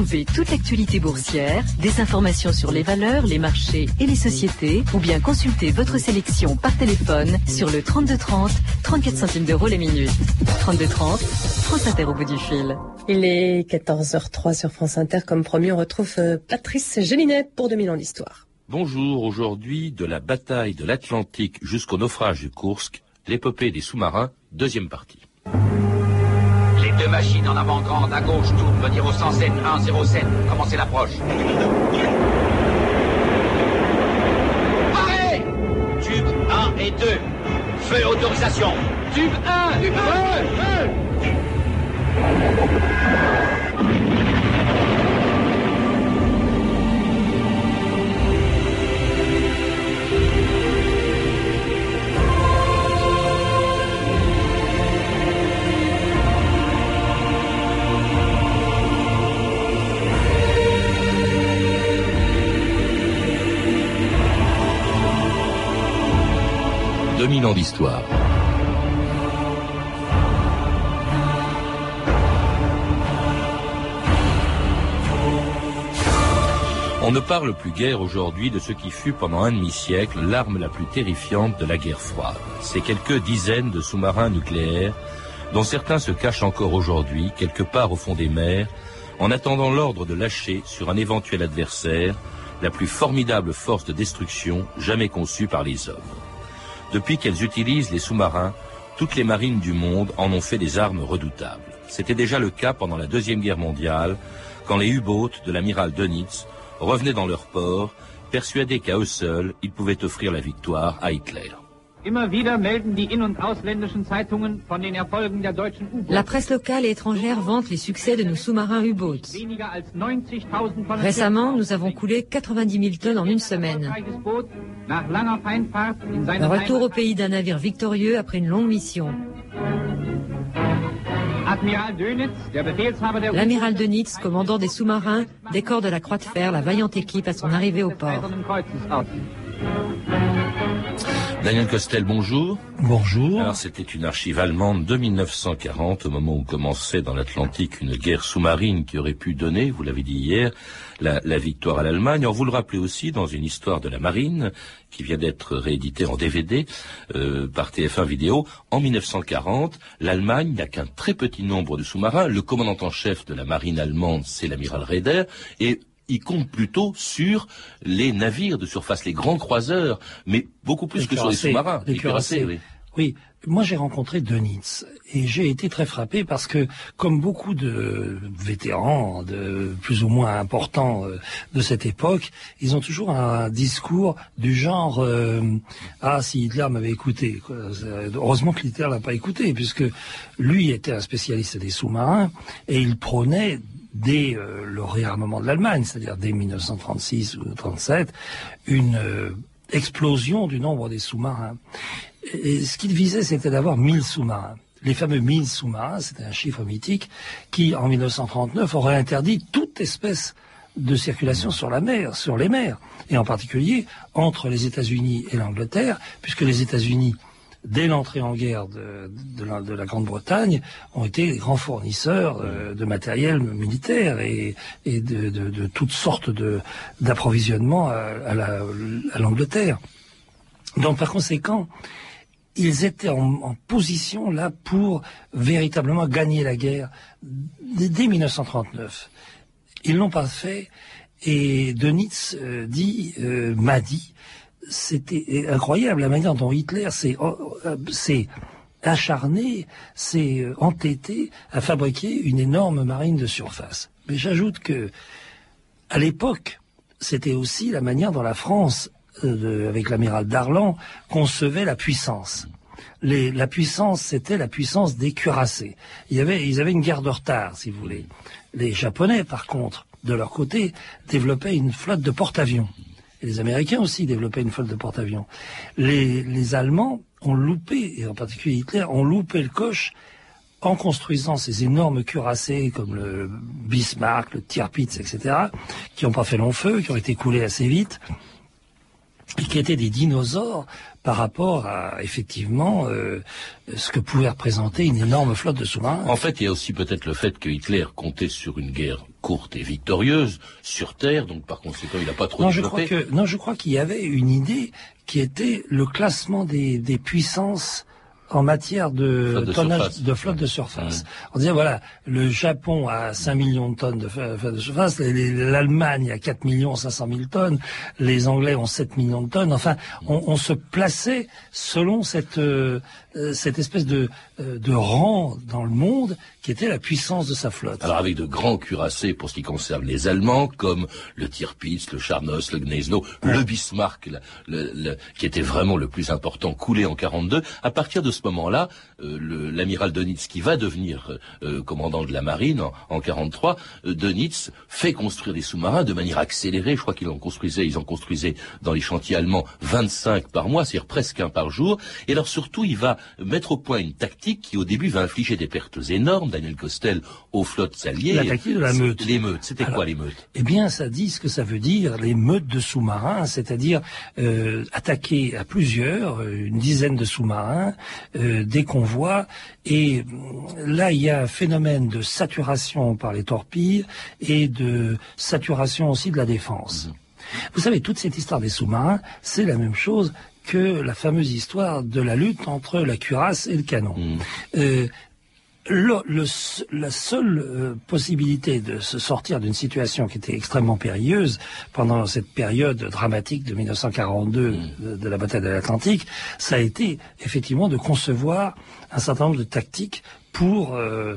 Retrouvez toute l'actualité boursière, des informations sur les valeurs, les marchés et les sociétés, ou bien consultez votre sélection par téléphone sur le 3230, 34 centimes d'euros les minutes. 3230, France Inter au bout du fil. Il est 14h03 sur France Inter. Comme promis, on retrouve euh, Patrice Gélinet pour 2000 ans d'histoire. Bonjour, aujourd'hui, de la bataille de l'Atlantique jusqu'au naufrage du Kursk, l'épopée des sous-marins, deuxième partie. Les deux machines en avant-grande à gauche tournent venir au 107 107. Commencez l'approche? Arrêt Tube 1 et 2. Feu autorisation. Tube 1 Tube 2000 ans d'histoire. On ne parle plus guère aujourd'hui de ce qui fut pendant un demi-siècle l'arme la plus terrifiante de la guerre froide. Ces quelques dizaines de sous-marins nucléaires dont certains se cachent encore aujourd'hui quelque part au fond des mers en attendant l'ordre de lâcher sur un éventuel adversaire la plus formidable force de destruction jamais conçue par les hommes. Depuis qu'elles utilisent les sous-marins, toutes les marines du monde en ont fait des armes redoutables. C'était déjà le cas pendant la Deuxième Guerre mondiale, quand les U-boats de l'amiral Dönitz revenaient dans leur port, persuadés qu'à eux seuls, ils pouvaient offrir la victoire à Hitler. La presse locale et étrangère vante les succès de nos sous-marins U-boats. Récemment, nous avons coulé 90 000 tonnes en une semaine. Le retour au pays d'un navire victorieux après une longue mission. L'amiral Dönitz, commandant des sous-marins, décore de la Croix de Fer la vaillante équipe à son arrivée au port. Daniel Costel, bonjour. Bonjour. Alors c'était une archive allemande de 1940, au moment où commençait dans l'Atlantique une guerre sous-marine qui aurait pu donner, vous l'avez dit hier, la, la victoire à l'Allemagne. On vous le rappelez aussi dans une histoire de la marine qui vient d'être rééditée en DVD euh, par TF1 Vidéo. En 1940, l'Allemagne n'a qu'un très petit nombre de sous-marins. Le commandant en chef de la marine allemande, c'est l'amiral Raeder, et il compte plutôt sur les navires de surface, les grands croiseurs, mais beaucoup plus Les que sur les sous-marins. les cuirassés. oui. Oui, moi j'ai rencontré Dönitz et j'ai été très frappé parce que, comme beaucoup de vétérans, de plus ou moins importants euh, de cette époque, ils ont toujours un discours du genre euh, ah si Hitler m'avait écouté. C'est- Heureusement que Hitler l'a pas écouté puisque lui était un spécialiste des sous-marins et il prônait dès euh, le réarmement de l'Allemagne, c'est-à-dire dès 1936 ou 37, une euh, explosion du nombre des sous-marins. Et ce qu'il visait, c'était d'avoir 1000 sous-marins. Les fameux 1000 sous-marins, c'était un chiffre mythique qui, en 1939, aurait interdit toute espèce de circulation sur la mer, sur les mers, et en particulier entre les États-Unis et l'Angleterre, puisque les États-Unis, dès l'entrée en guerre de, de la, de la Grande-Bretagne, ont été les grands fournisseurs euh, de matériel militaire et, et de, de- de toutes sortes d'approvisionnements à, à la- à l'Angleterre. Donc par conséquent, ils étaient en, en position là pour véritablement gagner la guerre dès, dès 1939. Ils l'ont pas fait et Dönitz euh, dit, euh, m'a dit, c'était incroyable la manière dont Hitler s'est oh, euh, acharné, s'est euh, entêté à fabriquer une énorme marine de surface. Mais j'ajoute que à l'époque, c'était aussi la manière dont la France, euh, avec l'amiral Darlan, concevait la puissance. La puissance, c'était la puissance des cuirassés. Ils avaient une guerre de retard, si vous voulez. Les Japonais, par contre, de leur côté, développaient une flotte de porte-avions. Et les Américains aussi développaient une flotte de porte-avions. Les, les Allemands ont loupé, et en particulier Hitler, ont loupé le coche en construisant ces énormes cuirassés comme le Bismarck, le Tirpitz, etc., qui n'ont pas fait long feu, qui ont été coulés assez vite, et qui étaient des dinosaures par rapport à effectivement euh, ce que pouvait représenter une énorme flotte de sous-marins. En fait, il y a aussi peut-être le fait que Hitler comptait sur une guerre courte et victorieuse sur Terre, donc par conséquent, il n'a pas trop non, développé. Je crois que, non, je crois qu'il y avait une idée qui était le classement des, des puissances en matière de, Flotte de tonnage surface. de flotte de surface. On disait voilà, le Japon a 5 millions de tonnes de flotte de surface, l'Allemagne a 4 millions 500 000 tonnes, les Anglais ont 7 millions de tonnes. Enfin, on, on se plaçait selon cette euh, euh, cette espèce de euh, de rang dans le monde qui était la puissance de sa flotte. Alors avec de grands cuirassés pour ce qui concerne les Allemands, comme le Tirpitz, le Charnos, le Gnezno, le Bismarck, la- le- le- qui était vraiment le plus important, coulé en 42. À partir de ce moment-là, euh, le- l'amiral Dönitz, qui va devenir euh, commandant de la marine en, en 43, euh, Dönitz fait construire des sous-marins de manière accélérée. Je crois qu'ils en construisaient, ils en construisaient dans les chantiers allemands 25 par mois, c'est-à-dire presque un par jour. Et alors surtout, il va mettre au point une tactique qui au début va infliger des pertes énormes. Daniel Costel aux flottes alliées. La tactique de la meute. L'émeute, c'était Alors, quoi l'émeute Eh bien, ça dit ce que ça veut dire, les meutes de sous-marins, c'est-à-dire euh, attaquer à plusieurs, euh, une dizaine de sous-marins, euh, des convois, et euh, là, il y a un phénomène de saturation par les torpilles et de saturation aussi de la défense. Vous savez, toute cette histoire des sous-marins, c'est la même chose que la fameuse histoire de la lutte entre la cuirasse et le canon. Euh, le, le s- la seule euh, possibilité de se sortir d'une situation qui était extrêmement périlleuse pendant cette période dramatique de 1942 de, de la bataille de l'Atlantique, ça a été effectivement de concevoir un certain nombre de tactiques pour euh,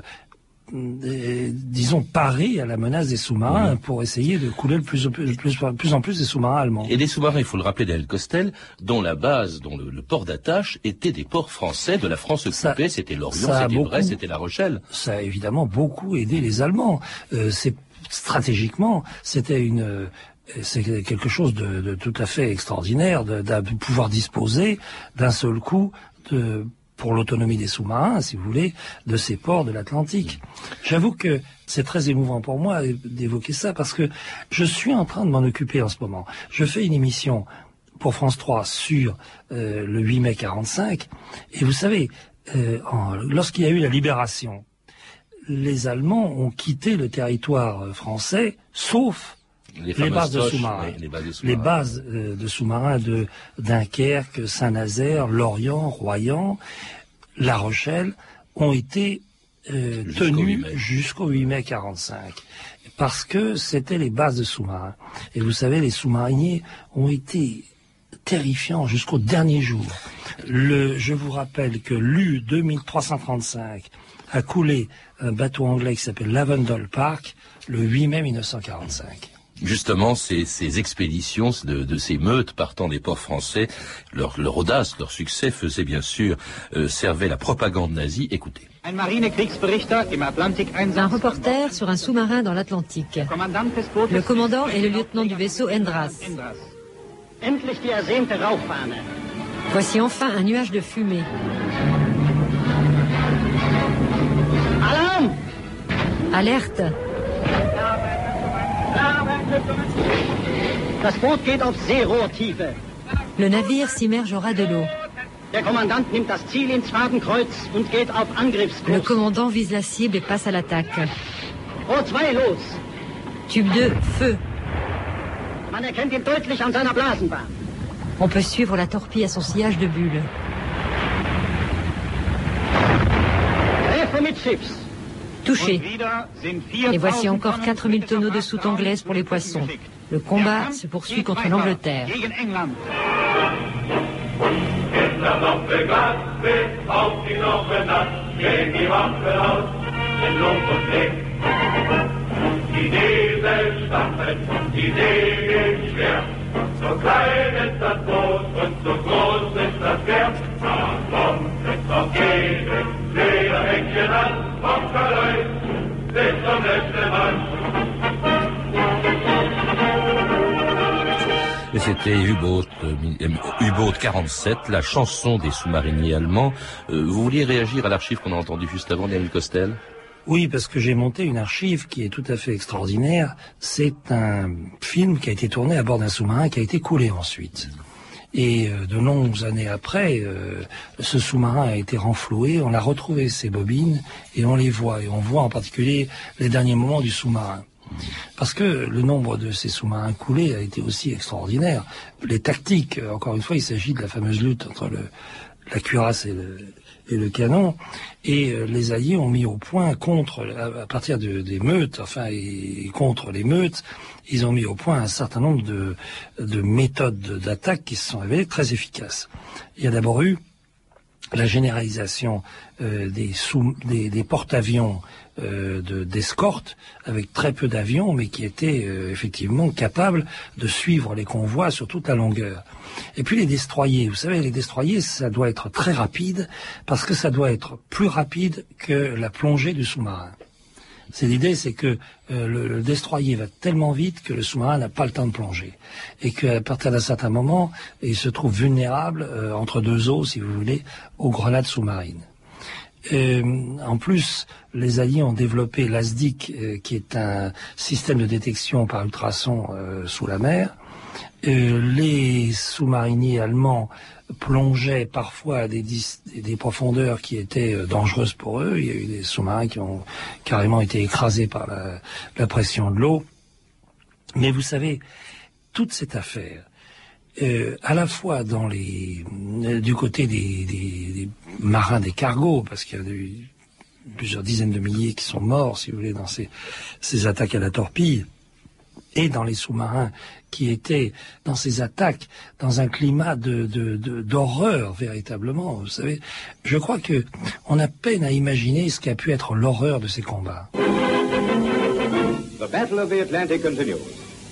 des- disons parer à la menace des sous-marins pour essayer de couler le plus, plus, plus, plus en plus des sous-marins allemands. Et des sous-marins, il faut le rappeler, Daniel Costel, dont la base, dont le, le port d'attache était des ports français de la France occupée. C'était Lorient, c'était Brest, c'était La Rochelle. ça a évidemment beaucoup aidé les Allemands. Euh, c'est stratégiquement, c'était une euh, c'est quelque chose de, de tout à fait extraordinaire de, de pouvoir disposer d'un seul coup de pour l'autonomie des sous-marins, si vous voulez, de ces ports de l'Atlantique. J'avoue que c'est très émouvant pour moi d'évoquer ça parce que je suis en train de m'en occuper en ce moment. Je fais une émission pour France 3 sur euh, le 8 mai 45 et vous savez, euh, lorsqu'il y a eu la libération, les Allemands ont quitté le territoire euh, français, sauf les bases de sous-marins. les bases de les sous-marins. bases euh, de sous-marins de Dunkerque, Saint-Nazaire, Lorient, Royan, La Rochelle ont été euh, Jusqu'au 8 tenues mai. jusqu'au 8 mai 45 parce que c'était les bases de sous-marins. Et vous savez, les sous-mariniers ont été terrifiants jusqu'au dernier jour. Le, je vous rappelle que l'U 2335 a coulé un bateau anglais qui s'appelle Lavendel Park le 8 mai 1945. Justement, ces, ces expéditions de, de ces meutes partant des ports français, leur, leur audace, leur succès faisait bien sûr euh, servait la propagande nazie. Écoutez. Un reporter sur un sous-marin dans l'Atlantique. Le commandant est le lieutenant du vaisseau Endras. Voici enfin un nuage de fumée. Alarm! Alerte Das Boot geht auf Seerohrtiefe. Le navire s'immerge au ras de l'eau. Le commandant vise la cible et passe à l'attaque. Rohr 2 los. Tube 2, feu. On peut suivre la torpille à son sillage de bulles. Touché. Wieder sind 4000 Et voici encore Tonnen 4000 tonneaux de soute anglaise pour les poissons. Le combat se poursuit contre l'Angleterre. Euh, U-Boat 47, la chanson des sous-mariniers allemands. Euh, vous vouliez réagir à l'archive qu'on a entendu juste avant, Daniel Costel? Oui, parce que j'ai monté une archive qui est tout à fait extraordinaire. C'est un film qui a été tourné à bord d'un sous-marin qui a été coulé ensuite. Et euh, de longues années après, euh, ce sous-marin a été renfloué, on a retrouvé ses bobines et on les voit. Et on voit en particulier les derniers moments du sous-marin. Parce que le nombre de ces sous-marins coulés a été aussi extraordinaire. Les tactiques, encore une fois, il s'agit de la fameuse lutte entre le, la cuirasse et le, et le canon. Et euh, les Alliés ont mis au point contre, à, partir de, des meutes, enfin, et, contre les meutes, ils ont mis au point un certain nombre de, de méthodes d'attaque qui se sont révélées très efficaces. Il y a d'abord eu la généralisation euh, des, porte-avions euh, d'escorte avec très peu d'avions, mais qui étaient euh, effectivement capables de suivre les convois sur toute la longueur. Et puis les destroyers, vous savez, les destroyers, ça doit être très rapide, parce que ça doit être plus rapide que la plongée du sous-marin. C'est l'idée, c'est que euh, le, destroyer va tellement vite que le sous-marin n'a pas le temps de plonger, et qu'à partir d'un certain moment, il se trouve vulnérable euh, entre deux eaux, si vous voulez, aux grenades sous-marines. en plus, les Alliés ont développé l'ASDIC, euh, qui est un système de détection par ultrasons sous la mer. Les sous-mariniers allemands plongeaient parfois à des, des, profondeurs qui étaient euh, dangereuses pour eux. Il y a eu des sous-marins qui ont carrément été écrasés par la, pression de l'eau. Mais vous savez, toute cette affaire, euh, à la fois dans les, euh, du côté des, des, marins des cargos, parce qu'il y a eu plusieurs dizaines de milliers qui sont morts, si vous voulez, dans ces, ces attaques à la torpille, et dans les sous-marins qui étaient dans ces attaques dans un climat de, d'horreur véritablement. Vous savez, je crois que on a peine à imaginer ce qu'a pu être l'horreur de ces combats.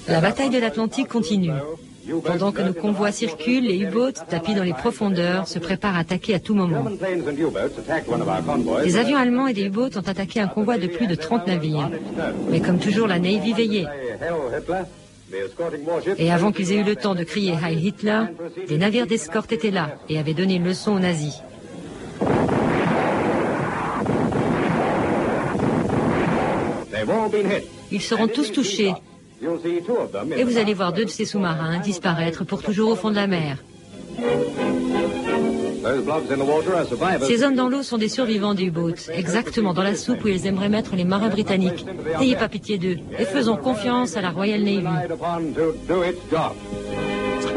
La bataille de l'Atlantique continue. Pendant que nos convois circulent, les U-boats, tapis dans les profondeurs, se préparent à attaquer à tout moment. Des avions allemands et des U-boats ont attaqué un convoi de plus de 30 navires. Mais comme toujours, la Navy veillait. Et avant qu'ils aient eu le temps de crier Heil Hitler, des navires d'escorte étaient là et avaient donné une leçon aux nazis. Ils seront tous touchés. Et vous allez voir deux de ces sous-marins disparaître pour toujours au fond de la mer. Ces hommes dans l'eau sont des survivants du boat, exactement dans la soupe où ils aimeraient mettre les marins britanniques. N'ayez pas pitié d'eux et faisons confiance à la Royal Navy.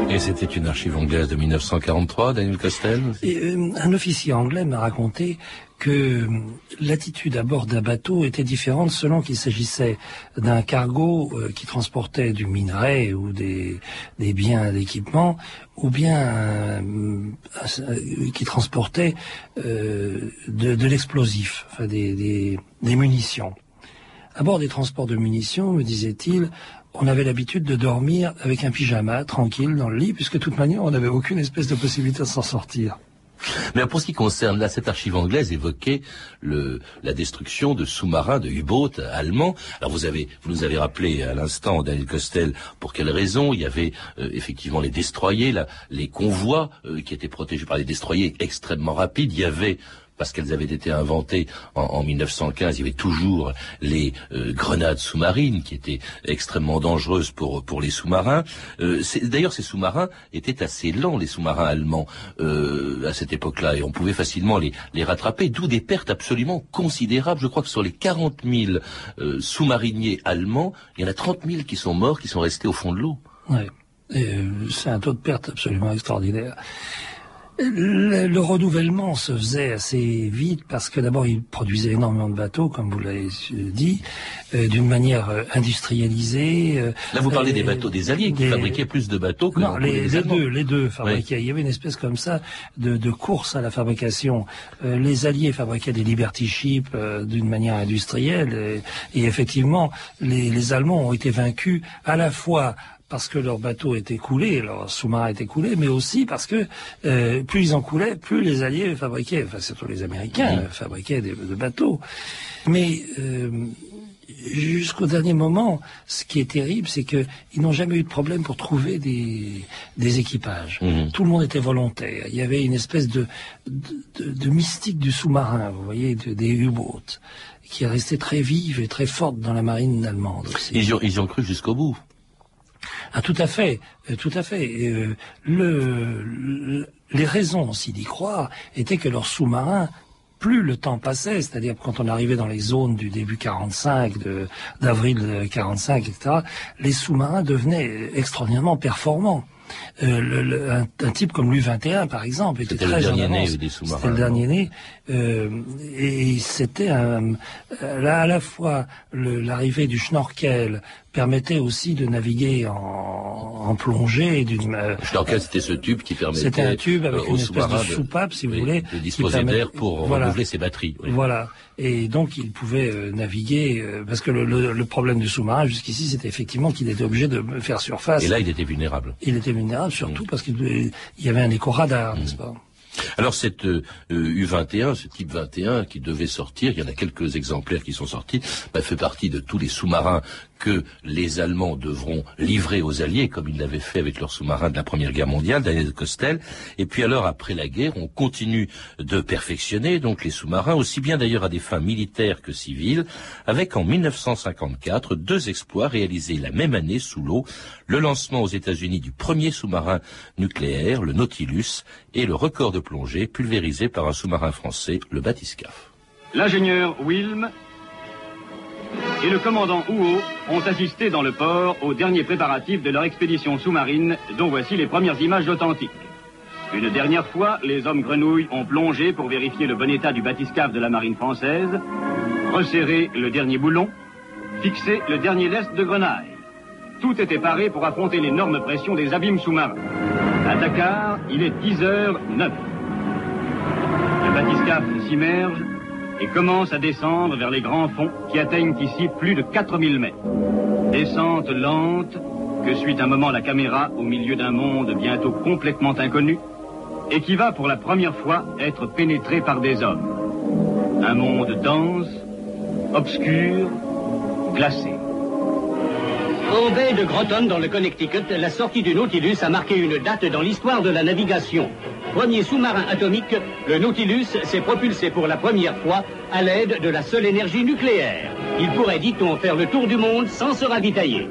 Et c'était une archive anglaise de 1943, Daniel Costel euh, Un officier anglais m'a raconté que euh, l'attitude à bord d'un bateau était différente selon qu'il s'agissait d'un cargo euh, qui transportait du minerai ou des, des biens d'équipement, ou bien qui transportait de, de l'explosif, enfin des, des, des munitions. À bord des transports de munitions, me disait-il, on avait l'habitude de dormir avec un pyjama, tranquille, dans le lit, puisque de toute manière, on n'avait aucune espèce de possibilité de s'en sortir. Mais pour ce qui concerne, là, cette archive anglaise évoquait le, la destruction de sous-marins, de U-boats allemands. Alors vous avez, vous nous avez rappelé à l'instant, Daniel Costel, pour quelles raisons il y avait euh, effectivement les destroyers, les convois euh, qui étaient protégés par les destroyers extrêmement rapides. Il y avait parce qu'elles avaient été inventées en, 1915, il y avait toujours les euh, grenades sous-marines qui étaient extrêmement dangereuses pour pour les sous-marins. Euh, d'ailleurs, ces sous-marins étaient assez lents, les sous-marins allemands euh, à cette époque-là, et on pouvait facilement les, les rattraper, d'où des pertes absolument considérables. Je crois que sur les 40 000 sous-mariniers allemands, il y en a 30 000 qui sont morts, qui sont restés au fond de l'eau. Ouais. C'est un taux de perte absolument extraordinaire. Le, renouvellement se faisait assez vite parce que d'abord il produisait énormément de bateaux, comme vous l'avez dit, euh, d'une manière euh, industrialisée. Euh, Là, vous parlez des bateaux des Alliés qui fabriquaient plus de bateaux que non, les, deux, les deux fabriquaient. Il y avait une espèce comme ça de, de course à la fabrication. les Alliés fabriquaient des Liberty Ships d'une manière industrielle et, effectivement, les, les Allemands ont été vaincus à la fois parce que leur bateau était coulé, leur sous-marin était coulé, mais aussi parce que euh, plus ils en coulaient, plus les Alliés fabriquaient, enfin surtout les Américains fabriquaient des, bateaux. Mais euh, jusqu'au dernier moment, ce qui est terrible, c'est qu'ils n'ont jamais eu de problème pour trouver des, des équipages. Mhm. Tout le monde était volontaire. Il y avait une espèce de, de, mystique du sous-marin, vous voyez, des U-boats, qui est restée très vive et très forte dans la marine allemande aussi. Ils ont, ils ont cru jusqu'au bout. Ah, tout à fait, euh, tout à fait. Euh, le, les raisons aussi d'y croire étaient que leurs sous-marins plus le temps passait, c'est-à-dire quand on arrivait dans les zones du début 45, d'avril 45, etc., les sous-marins devenaient extraordinairement performants. Euh, un, type comme l'U-21, par exemple, était, très le dernier né C'était le dernier né. Euh, et c'était là à la fois l'arrivée du schnorkel permettait aussi de naviguer en, plongée. D'une, euh, schnorkel, c'était ce tube qui permettait. C'était un tube avec une espèce de soupape, si vous voulez, de disposer d'air pour renouveler ses batteries. Voilà. Et donc il pouvait naviguer parce que le, problème du sous-marin jusqu'ici, c'était effectivement qu'il était obligé de faire surface. Et là, il était vulnérable. Il était vulnérable surtout mm. parce qu'il y avait un écho radar, n'est-ce pas? Alors cette U21, euh, ce type 21 qui devait sortir, il y en a quelques exemplaires qui sont sortis, bah, fait partie de tous les sous-marins que les Allemands devront livrer aux Alliés, comme ils l'avaient fait avec leurs sous-marins de la Première Guerre mondiale, Daniel Costel. Et puis alors, après la guerre, on continue de perfectionner donc les sous-marins, aussi bien d'ailleurs à des fins militaires que civiles, avec en 1954 deux exploits réalisés la même année sous l'eau, le lancement aux États-Unis du premier sous-marin nucléaire, le Nautilus, et le record de plongée pulvérisé par un sous-marin français, le Batiscaf. L'ingénieur Wilm et le commandant Houot ont assisté dans le port aux derniers préparatifs de leur expédition sous-marine, dont voici les premières images authentiques. Une dernière fois, les hommes grenouilles ont plongé pour vérifier le bon état du batiscaf de la marine française, resserré le dernier boulon, fixé le dernier lest de grenaille. Tout était paré pour affronter l'énorme pression des abîmes sous-marins. À Dakar, il est 10h09. Le batiscaf s'immerge et commence à descendre vers les grands fonds qui atteignent ici plus de 4000 mètres. Descente lente que suit un moment la caméra au milieu d'un monde bientôt complètement inconnu et qui va pour la première fois être pénétré par des hommes. Un monde dense, obscur, glacé. Au baie de Groton, dans le Connecticut, la sortie du Nautilus a marqué une date dans l'histoire de la navigation. Premier sous-marin atomique, le Nautilus s'est propulsé pour la première fois à l'aide de la seule énergie nucléaire. Il pourrait, dit-on, faire le tour du monde sans se ravitailler.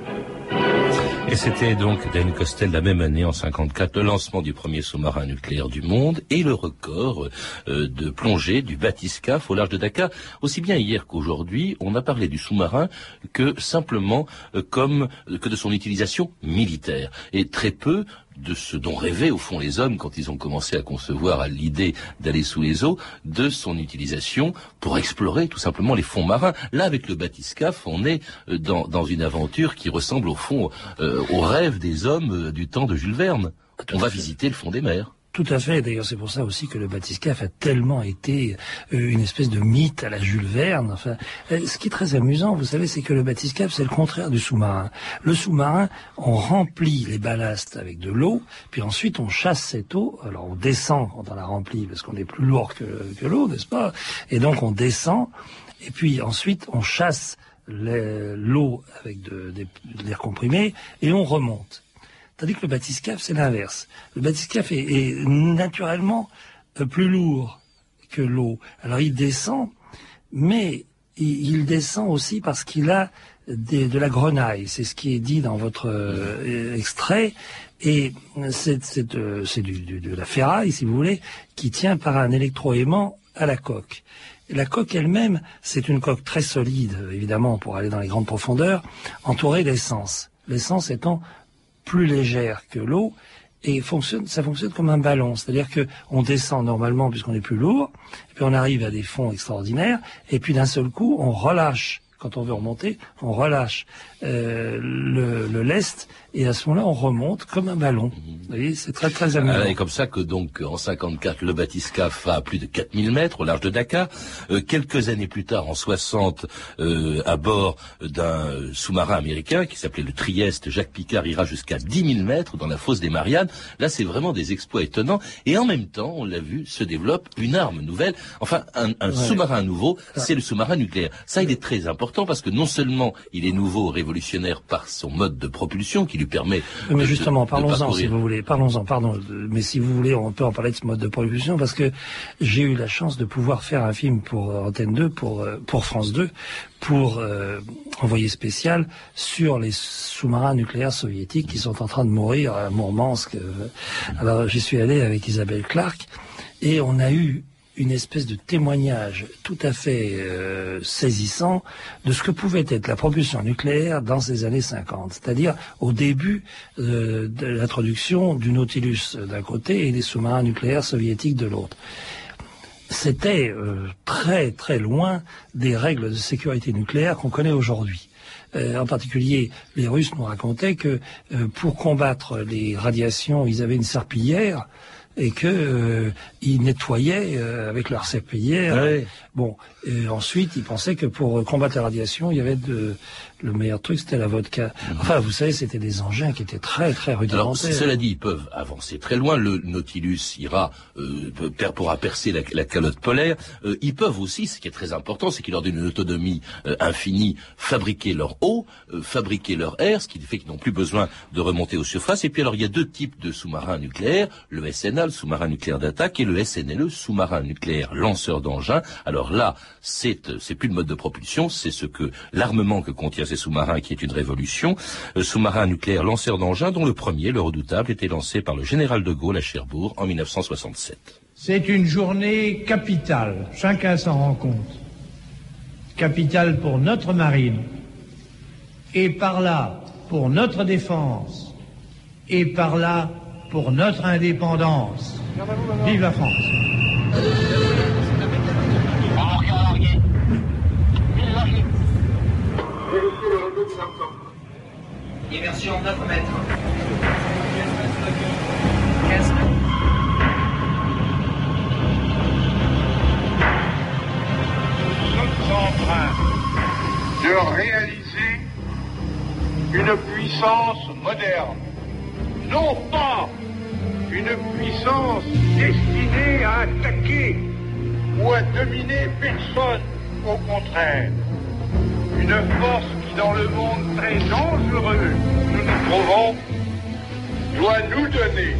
Et c'était donc Dan Costel la même année, en 54, le lancement du premier sous-marin nucléaire du monde et le record euh, de plongée du Batiscaf au large de Dakar. Aussi bien hier qu'aujourd'hui, on a parlé du sous-marin que simplement euh, comme que de son utilisation militaire et très peu de ce dont rêvaient au fond les hommes quand ils ont commencé à concevoir l'idée d'aller sous les eaux, de son utilisation pour explorer tout simplement les fonds marins. Là, avec le batiscaf, on est euh, dans, une aventure qui ressemble au fond euh, au rêve des hommes euh, du temps de Jules Verne. On va visiter le fond des mers. Tout à fait. D'ailleurs, c'est pour ça aussi que le batiscaf a tellement été euh, une espèce de mythe à la Jules Verne. Enfin, euh, ce qui est très amusant, vous savez, c'est que le batiscaf, c'est le contraire du sous-marin. Le sous-marin, on remplit les ballasts avec de l'eau, puis ensuite on chasse cette eau. Alors on descend quand on la remplit, parce qu'on est plus lourd que, l'eau, n'est-ce pas? Et donc on descend, et puis ensuite on chasse l'eau avec de l'air comprimé, et on remonte. Tandis que le batiscaf, c'est l'inverse. Le est, est naturellement euh, plus lourd que l'eau. Alors il descend, mais il, descend aussi parce qu'il a de la grenaille. C'est ce qui est dit dans votre euh, extrait. Et c'est euh, de la ferraille, si vous voulez, qui tient par un électroaimant à la coque. la coque elle-même, c'est une coque très solide, évidemment, pour aller dans les grandes profondeurs, entourée d'essence. L'essence étant plus légère que l'eau et fonctionne, ça fonctionne comme un ballon. C'est-à-dire que on descend normalement puisqu'on est plus lourd, et puis on arrive à des fonds extraordinaires, et puis d'un seul coup, on relâche. Quand on veut remonter, on relâche euh, le, le lest et à ce moment-là, on remonte comme un ballon. Vous voyez, c'est très très amusant. Et comme ça que donc en 54, le batiscaf a plus de 4000 mètres au large de Dakar. Euh, quelques années plus tard, en 60, euh, à bord d'un sous-marin américain qui s'appelait le Trieste, Jacques Picard ira jusqu'à 10 000 mètres dans la fosse des Mariannes. Là, c'est vraiment des exploits étonnants. Et en même temps, on l'a vu, se développe une arme nouvelle. Enfin, un, un sous-marin nouveau, c'est le sous-marin nucléaire. Ça, il est très important parce que non seulement il est nouveau, révolutionnaire par son mode de propulsion qui permet. Mais justement, parlons-en si vous voulez. Parlons-en, pardon. Mais si vous voulez, on peut en parler de ce mode de production parce que j'ai eu la chance de pouvoir faire un film pour Antenne 2, pour euh, pour France 2, pour euh, envoyer spécial sur les sous-marins nucléaires soviétiques qui sont en train de mourir à Mourmansk. Alors j'y suis allé avec Isabelle Clark et on a eu une espèce de témoignage tout à fait euh, saisissant de ce que pouvait être la propulsion nucléaire dans ces années 50, c'est-à-dire au début euh, de l'introduction du Nautilus d'un côté et des sous-marins nucléaires soviétiques de l'autre c'était euh, très très loin des règles de sécurité nucléaire qu'on connaît aujourd'hui. en particulier, les Russes nous racontaient que pour combattre les radiations, ils avaient une serpillière et que euh, ils nettoyaient euh, avec leur serpillière. Bon, et ensuite ils pensaient que pour combattre la radiation, il y avait de le meilleur truc, c'était la vodka. Mhm. Enfin, vous savez, c'était des engins qui étaient très, très rudimentaires. Alors, cela dit, ils peuvent avancer très loin. Le Nautilus ira, euh, pourra percer la, calotte polaire. Euh, ils peuvent aussi, ce qui est très important, c'est qu'ils leur donnent une autonomie euh, infinie, fabriquer leur eau, euh, fabriquer leur air, ce qui fait qu'ils n'ont plus besoin de remonter aux surfaces. Et puis, alors, il y a deux types de sous-marins nucléaires, le SNA, le sous-marin nucléaire d'attaque, et le SNLE, sous-marin nucléaire lanceur d'engins. Alors là, c'est, c'est plus le mode de propulsion, c'est ce que l'armement que contient sous-marins qui est une révolution, euh, sous-marin nucléaire lanceur d'engins dont le premier, le redoutable, était lancé par le général de Gaulle à Cherbourg en 1967. C'est une journée capitale, chacun s'en rend compte. Capitale pour notre marine, et par là pour notre défense, et par là pour notre indépendance. Vive la France. Immersion 9 mètres. 15 mètres. Nous sommes en train de réaliser une puissance moderne. Non pas une puissance destinée à attaquer ou à dominer personne, au contraire. Une force dans le monde très dangereux nous nous trouvons doit nous donner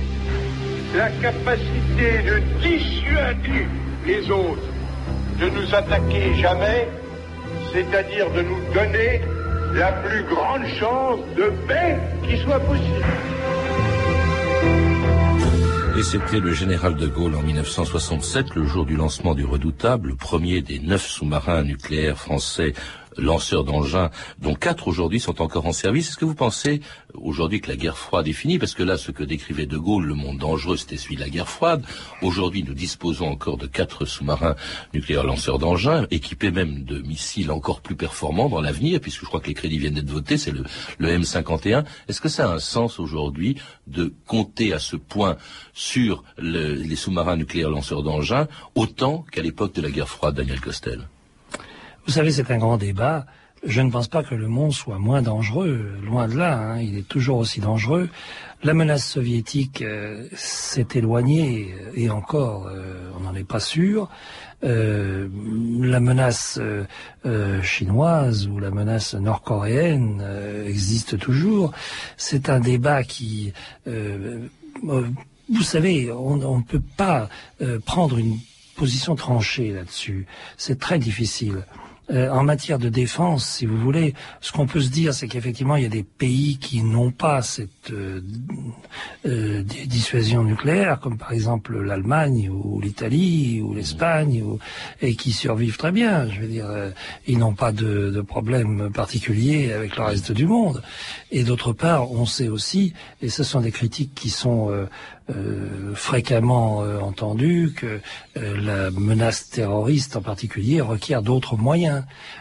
la capacité de dissuader les autres de nous attaquer jamais, c'est-à-dire de nous donner la plus grande chance de paix qui soit possible. Et c'était le général de Gaulle en 1967, le jour du lancement du redoutable, le premier des neuf sous-marins nucléaires français lanceurs d'engins, dont quatre aujourd'hui sont encore en service. Est-ce que vous pensez aujourd'hui que la guerre froide est finie? Parce que là, ce que décrivait De Gaulle, le monde dangereux, c'était celui de la guerre froide. Aujourd'hui, nous disposons encore de quatre sous-marins nucléaires lanceurs d'engins, équipés même de missiles encore plus performants dans l'avenir, puisque je crois que les crédits viennent d'être votés, c'est le, le M51. Est-ce que ça a un sens aujourd'hui de compter à ce point sur les sous-marins nucléaires lanceurs d'engins, autant qu'à l'époque de la guerre froide, Daniel Costel? Vous savez, c'est un grand débat. Je ne pense pas que le monde soit moins dangereux, loin de là, hein. il est toujours aussi dangereux. La menace soviétique euh, s'est éloignée, euh, et encore, euh, on n'en est pas sûr. la menace chinoise ou la menace nord-coréenne existe toujours. C'est un débat qui... vous savez, on ne peut pas prendre une position tranchée là-dessus. C'est très difficile. Euh, en matière de défense, si vous voulez, ce qu'on peut se dire, c'est qu'effectivement, il y a des pays qui n'ont pas cette euh, euh, dissuasion nucléaire, comme par exemple l'Allemagne ou l'Italie ou l'Espagne, et qui survivent très bien. Je veux dire, ils n'ont pas de, problème particulier avec le reste du monde. Et d'autre part, on sait aussi, et ce sont des critiques qui sont fréquemment euh, entendu que la menace terroriste en particulier requiert d'autres moyens.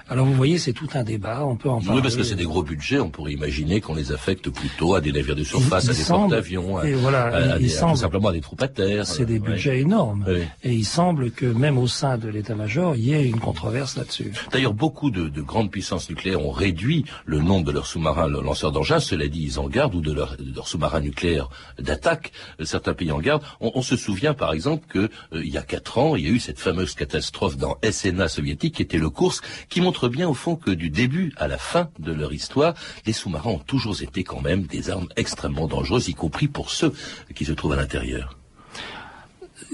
Alors vous voyez, c'est tout un débat, on peut en parler. Oui, parce que c'est des gros budgets, on pourrait imaginer qu'on les affecte plutôt à des navires de surface, à des porte-avions, à, voilà, il, semble, tout simplement à des troupes à terre. C'est des budgets énormes. Et il semble que même au sein de l'état-major, il y ait une controverse là-dessus. D'ailleurs, beaucoup de, de, grandes puissances nucléaires ont réduit le nombre de leurs sous-marins lanceurs d'engins, cela dit, ils en gardent, ou de leurs leur sous-marins nucléaires d'attaque certains pays en garde. On, se souvient par exemple que euh, il y a quatre ans, il y a eu cette fameuse catastrophe dans SNA soviétique qui était le course, qui montre bien au fond que du début à la fin de leur histoire, les sous-marins ont toujours été quand même des armes extrêmement dangereuses, y compris pour ceux qui se trouvent à l'intérieur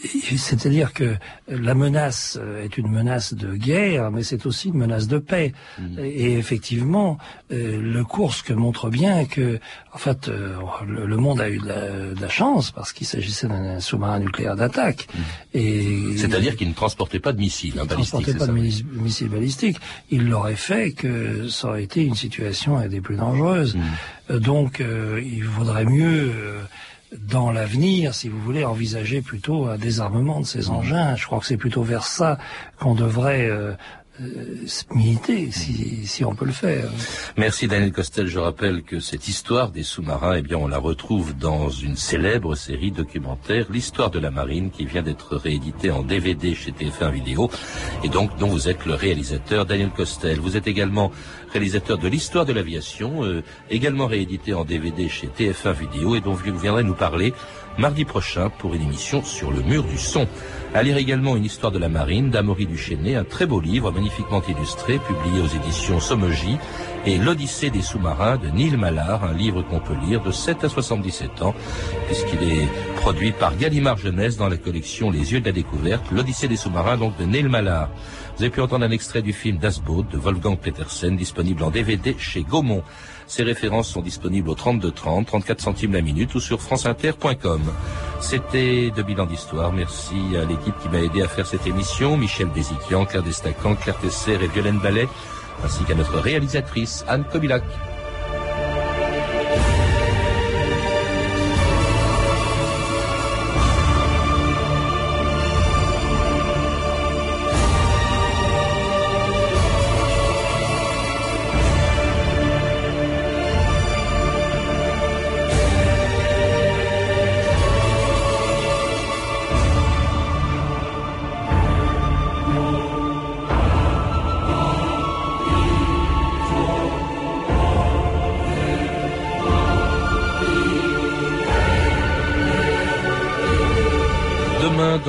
c'est-à-dire que la menace est une menace de guerre, mais c'est aussi une menace de paix. Mm. Et effectivement, euh, le Kursk montre bien que, en fait, euh, le, monde a eu de la, chance parce qu'il s'agissait d'un sous-marin nucléaire d'attaque. Mm. c'est-à-dire qu'il ne transportait pas de missiles il ne transportait pas de missiles balistiques. Il l'aurait fait que ça aurait été une situation des plus dangereuses. Mm. Euh, donc, il vaudrait mieux dans l'avenir, si vous voulez, envisager plutôt un désarmement de ces engins. Je crois que c'est plutôt vers ça qu'on devrait euh, militer, si, si, on peut le faire. Merci Daniel Costel. Je rappelle que cette histoire des sous-marins, eh bien, on la retrouve dans une célèbre série documentaire, l'histoire de la marine, qui vient d'être rééditée en DVD chez TF1 Vidéo, et donc dont vous êtes le réalisateur, Daniel Costel. Vous êtes également réalisateur de l'histoire de l'aviation, euh, également réédité en DVD chez TF1 Vidéo, et dont vous viendrez nous parler mardi prochain pour une émission sur le mur du son. À lire également une histoire de la marine d'Amaury Duchesnay, un très beau livre magnifiquement illustré, publié aux éditions Somogy, et L'Odyssée des sous-marins de Neil Mallard, un livre qu'on peut lire de 7 à 77 ans, puisqu'il est produit par Gallimard Jeunesse dans la collection Les Yeux de la Découverte, L'Odyssée des sous-marins donc de Neil Mallard. Vous avez pu entendre un extrait du film Das Boot de Wolfgang Petersen, disponible en DVD chez Gaumont. Ces références sont disponibles au 32 30, 34 centimes la minute ou sur franceinter.com. C'était de bilan d'histoire. Merci à l'équipe qui m'a aidé à faire cette émission. Michel Désiquian, Claire Destacan, Claire Tesser et Violaine Ballet, ainsi qu'à notre réalisatrice Anne Kobilac.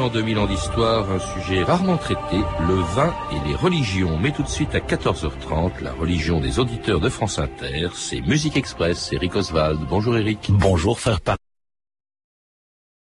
Dans 2000 ans d'histoire, un sujet rarement traité, le vin et les religions. Mais tout de suite à 14h30, la religion des auditeurs de France Inter, c'est Musique Express, c'est Eric Oswald. Bonjour Eric. Bonjour frère